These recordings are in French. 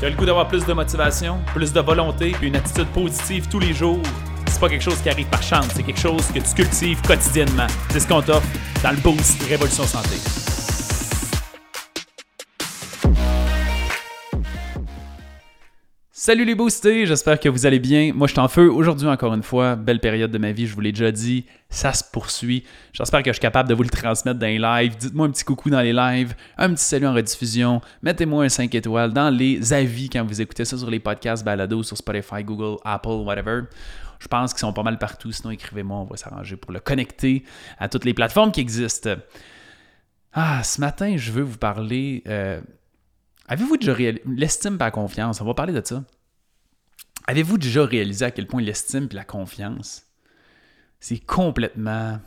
Tu as le goût d'avoir plus de motivation, plus de volonté, puis une attitude positive tous les jours? C'est pas quelque chose qui arrive par chance, c'est quelque chose que tu cultives quotidiennement. C'est ce qu'on t'offre dans le Boost Révolution Santé. Salut les boostés, j'espère que vous allez bien. Moi, je suis en feu aujourd'hui encore une fois. Belle période de ma vie, je vous l'ai déjà dit. Ça se poursuit. J'espère que je suis capable de vous le transmettre dans les lives. Dites-moi un petit coucou dans les lives, un petit salut en rediffusion. Mettez-moi un 5 étoiles dans les avis quand vous écoutez ça sur les podcasts balado, sur Spotify, Google, Apple, whatever. Je pense qu'ils sont pas mal partout. Sinon, écrivez-moi, on va s'arranger pour le connecter à toutes les plateformes qui existent. Ah, ce matin, je veux vous parler. Euh, Avez-vous déjà réalisé. L'estime la confiance, on va parler de ça. Avez-vous déjà réalisé à quel point l'estime et la confiance, c'est complètement.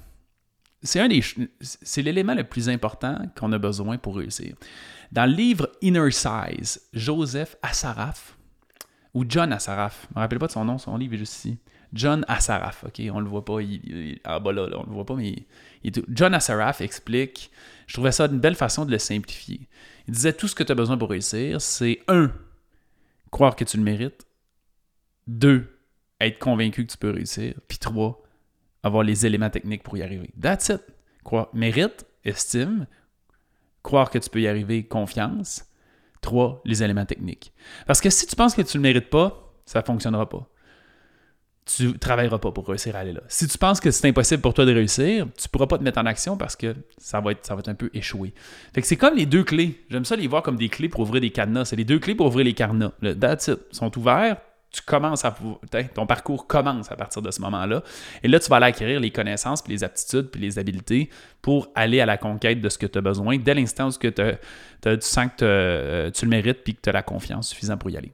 C'est un des. C'est l'élément le plus important qu'on a besoin pour réussir. Dans le livre Inner Size, Joseph Assaraf, ou John Assaraf, je me rappelle pas de son nom, son livre est juste ici. John Assaraf, ok, on le voit pas, ah bah là, on le voit pas, mais John Assaraf explique, je trouvais ça une belle façon de le simplifier. Il disait tout ce que tu as besoin pour réussir, c'est un, croire que tu le mérites, deux, être convaincu que tu peux réussir, puis trois, avoir les éléments techniques pour y arriver. That's it. Croire, mérite, estime, croire que tu peux y arriver, confiance. Trois, les éléments techniques. Parce que si tu penses que tu ne le mérites pas, ça ne fonctionnera pas tu ne travailleras pas pour réussir à aller là. Si tu penses que c'est impossible pour toi de réussir, tu ne pourras pas te mettre en action parce que ça va être, ça va un peu échoué. Fait que c'est comme les deux clés. J'aime ça les voir comme des clés pour ouvrir des cadenas. C'est les deux clés pour ouvrir les cadenas. That's it. Ils sont ouverts. Tu commences à ton parcours commence à partir de ce moment-là. Et là, tu vas aller acquérir les connaissances, puis les aptitudes, puis les habiletés pour aller à la conquête de ce que tu as besoin dès l'instant où tu sens que euh, tu le mérites puis que tu as la confiance suffisante pour y aller.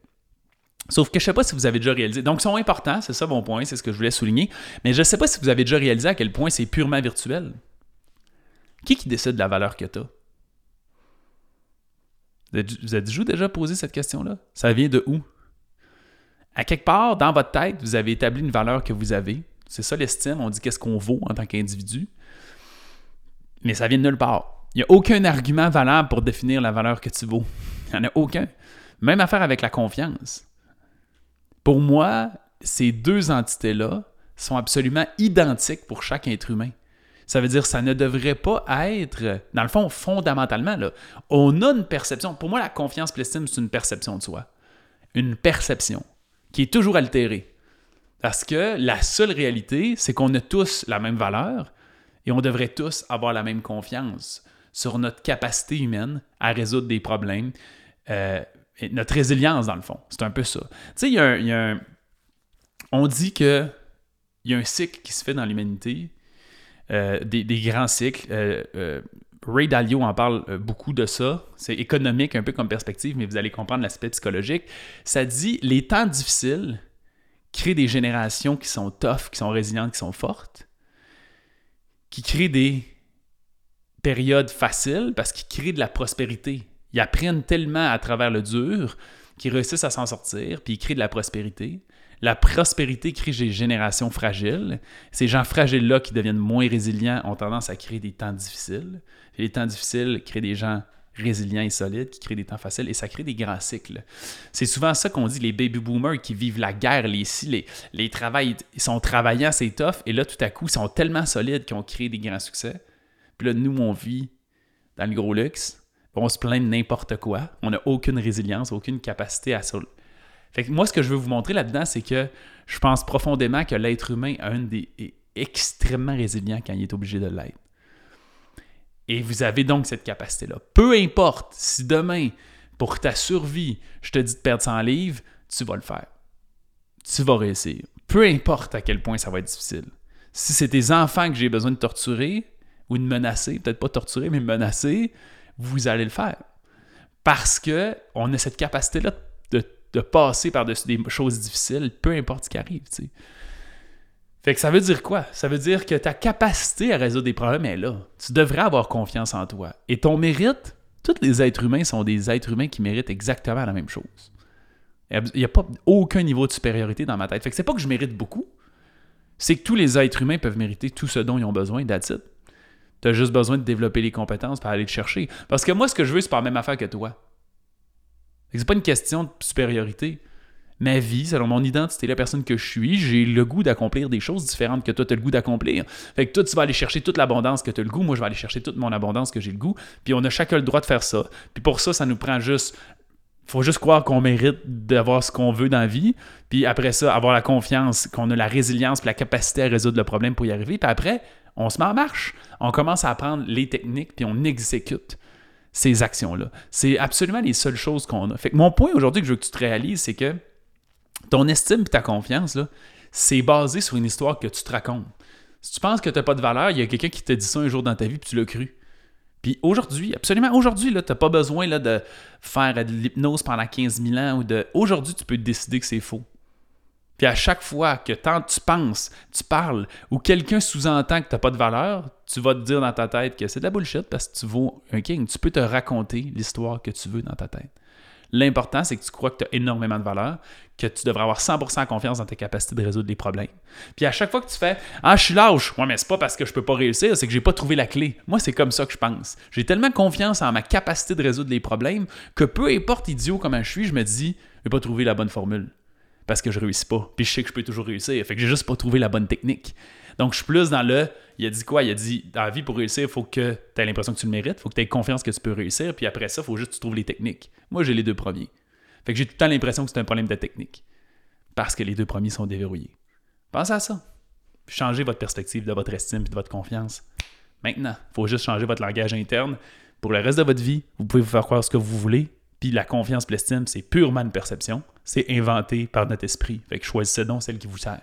Sauf que je ne sais pas si vous avez déjà réalisé. Donc, ils sont importants, c'est ça mon point, c'est ce que je voulais souligner. Mais je ne sais pas si vous avez déjà réalisé à quel point c'est purement virtuel. Qui qui décide de la valeur que tu as? Vous avez déjà posé cette question-là? Ça vient de où? À quelque part, dans votre tête, vous avez établi une valeur que vous avez. C'est ça l'estime. On dit qu'est-ce qu'on vaut en tant qu'individu. Mais ça vient de nulle part. Il n'y a aucun argument valable pour définir la valeur que tu vaux. Il n'y en a aucun. Même affaire avec la confiance. Pour moi, ces deux entités-là sont absolument identiques pour chaque être humain. Ça veut dire que ça ne devrait pas être, dans le fond, fondamentalement, là, on a une perception. Pour moi, la confiance et l'estime, c'est une perception de soi. Une perception qui est toujours altérée. Parce que la seule réalité, c'est qu'on a tous la même valeur et on devrait tous avoir la même confiance sur notre capacité humaine à résoudre des problèmes, euh, notre résilience, dans le fond. C'est un peu ça. Tu sais, il y a un. on dit que il y a un cycle qui se fait dans l'humanité, euh, des, grands cycles. Euh, Ray Dalio en parle beaucoup de ça. C'est économique un peu comme perspective, mais vous allez comprendre l'aspect psychologique. Ça dit les temps difficiles créent des générations qui sont tough, qui sont résilientes, qui sont fortes, qui créent des périodes faciles parce qu'ils créent de la prospérité. Ils apprennent tellement à travers le dur qu'ils réussissent à s'en sortir, puis ils créent de la prospérité. La prospérité crée des générations fragiles. Ces gens fragiles-là qui deviennent moins résilients ont tendance à créer des temps difficiles. Les temps difficiles créent des gens résilients et solides qui créent des temps faciles et ça crée des grands cycles. C'est souvent ça qu'on dit, les baby boomers qui vivent la guerre, les les, les ils sont travaillants, c'est tough, et là tout à coup, ils sont tellement solides qu'ils ont créé des grands succès. Puis là, nous, on vit dans le gros luxe, on se plaint de n'importe quoi. On n'a aucune résilience, aucune capacité à Moi, ce que je veux vous montrer là-dedans, c'est que je pense profondément que l'être humain est extrêmement résilient quand il est obligé de l'être. Et vous avez donc cette capacité-là. Peu importe si demain, pour ta survie, je te dis de perdre 100 livres, tu vas le faire. Tu vas réussir. Peu importe à quel point ça va être difficile. Si c'est tes enfants que j'ai besoin de torturer ou de menacer, peut-être pas torturer, mais menacer, vous allez le faire. Parce que on a cette capacité-là de, passer par-dessus des choses difficiles, peu importe ce qui arrive. Fait que ça veut dire quoi? Ça veut dire que ta capacité à résoudre des problèmes est là. Tu devrais avoir confiance en toi. Et ton mérite, tous les êtres humains sont des êtres humains qui méritent exactement la même chose. Il n'y a pas aucun niveau de supériorité dans ma tête. Fait que c'est pas que je mérite beaucoup, c'est que tous les êtres humains peuvent mériter tout ce dont ils ont besoin, that's tu as juste besoin de développer les compétences pour aller le chercher. Parce que moi, ce que je veux, c'est pas la même affaire que toi. C'est pas une question de supériorité. Ma vie, selon mon identité, la personne que je suis, j'ai le goût d'accomplir des choses différentes que toi, tu as le goût d'accomplir. Fait que toi, tu vas aller chercher toute l'abondance que tu as le goût, moi, je vais aller chercher toute mon abondance que j'ai le goût, puis on a chacun le droit de faire ça. Puis pour ça, ça nous prend juste faut juste croire qu'on mérite d'avoir ce qu'on veut dans la vie. Puis après ça, avoir la confiance, qu'on a la résilience, puis la capacité à résoudre le problème pour y arriver. Puis après, on se met en marche. On commence à apprendre les techniques, puis on exécute ces actions-là. C'est absolument les seules choses qu'on a. Fait mon point aujourd'hui que je veux que tu te réalises, c'est que ton estime et ta confiance, c'est basé sur une histoire que tu te racontes. Si tu penses que tu n'as pas de valeur, il y a quelqu'un qui t'a dit ça un jour dans ta vie, puis tu l'as cru. Puis aujourd'hui, absolument aujourd'hui, tu n'as pas besoin là, de faire de l'hypnose pendant 15 000 ans ou de. Aujourd'hui, tu peux décider que c'est faux. Puis à chaque fois que tant tu penses, tu parles, ou quelqu'un sous-entend que tu n'as pas de valeur, tu vas te dire dans ta tête que c'est de la bullshit parce que tu vaux un king. Tu peux te raconter l'histoire que tu veux dans ta tête. L'important, c'est que tu crois que tu as énormément de valeur, que tu devrais avoir 100% confiance dans tes capacités de résoudre des problèmes. Puis à chaque fois que tu fais Ah, je suis lâche, ouais, mais c'est pas parce que je peux pas réussir, c'est que j'ai pas trouvé la clé. Moi, c'est comme ça que je pense. J'ai tellement confiance en ma capacité de résoudre les problèmes que peu importe idiot comment je suis, je me dis Je vais pas trouver la bonne formule parce que je réussis pas. Puis je sais que je peux toujours réussir. Fait que j'ai juste pas trouvé la bonne technique. Donc je suis plus dans le. Il a dit quoi? Il a dit dans la vie, pour réussir, il faut que tu aies l'impression que tu le mérites, il faut que tu aies confiance que tu peux réussir. Puis après ça, il faut juste que tu trouves les techniques. Moi, j'ai les deux premiers. Fait que j'ai tout le temps l'impression que c'est un problème de technique. Parce que les deux premiers sont déverrouillés. Pensez à ça. Changez votre perspective de votre estime et de votre confiance. Maintenant, il faut juste changer votre langage interne. Pour le reste de votre vie, vous pouvez vous faire croire ce que vous voulez, puis la confiance l'estime, c'est purement une perception. C'est inventé par notre esprit. Fait que choisissez donc celle qui vous sert.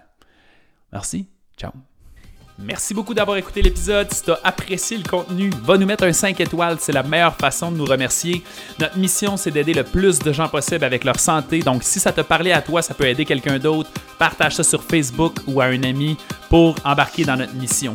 Merci. Ciao. Merci beaucoup d'avoir écouté l'épisode. Si tu as apprécié le contenu, va nous mettre un 5 étoiles. C'est la meilleure façon de nous remercier. Notre mission, c'est d'aider le plus de gens possible avec leur santé. Donc, si ça te parlait à toi, ça peut aider quelqu'un d'autre. Partage ça sur Facebook ou à un ami pour embarquer dans notre mission.